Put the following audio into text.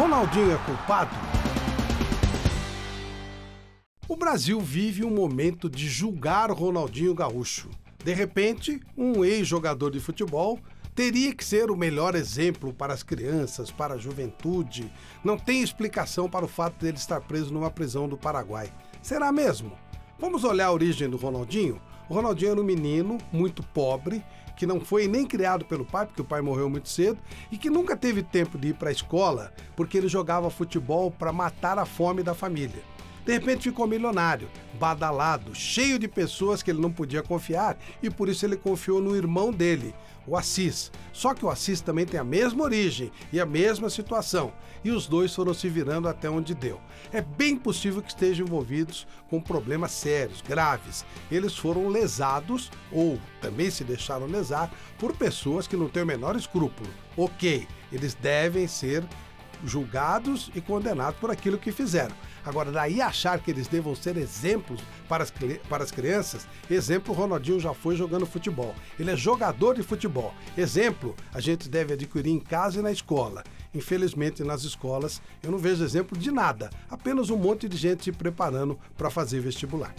Ronaldinho é culpado? O Brasil vive um momento de julgar Ronaldinho Gaúcho. De repente, um ex-jogador de futebol teria que ser o melhor exemplo para as crianças, para a juventude. Não tem explicação para o fato dele estar preso numa prisão do Paraguai. Será mesmo? Vamos olhar a origem do Ronaldinho? O Ronaldinho era um menino muito pobre, que não foi nem criado pelo pai, porque o pai morreu muito cedo, e que nunca teve tempo de ir para a escola, porque ele jogava futebol para matar a fome da família. De repente ficou milionário, badalado, cheio de pessoas que ele não podia confiar e por isso ele confiou no irmão dele, o Assis. Só que o Assis também tem a mesma origem e a mesma situação e os dois foram se virando até onde deu. É bem possível que estejam envolvidos com problemas sérios, graves. Eles foram lesados ou também se deixaram lesar por pessoas que não têm o menor escrúpulo. Ok, eles devem ser julgados e condenados por aquilo que fizeram. Agora, daí achar que eles devam ser exemplos para as, para as crianças, exemplo, o Ronaldinho já foi jogando futebol. Ele é jogador de futebol. Exemplo, a gente deve adquirir em casa e na escola. Infelizmente, nas escolas, eu não vejo exemplo de nada, apenas um monte de gente se preparando para fazer vestibular.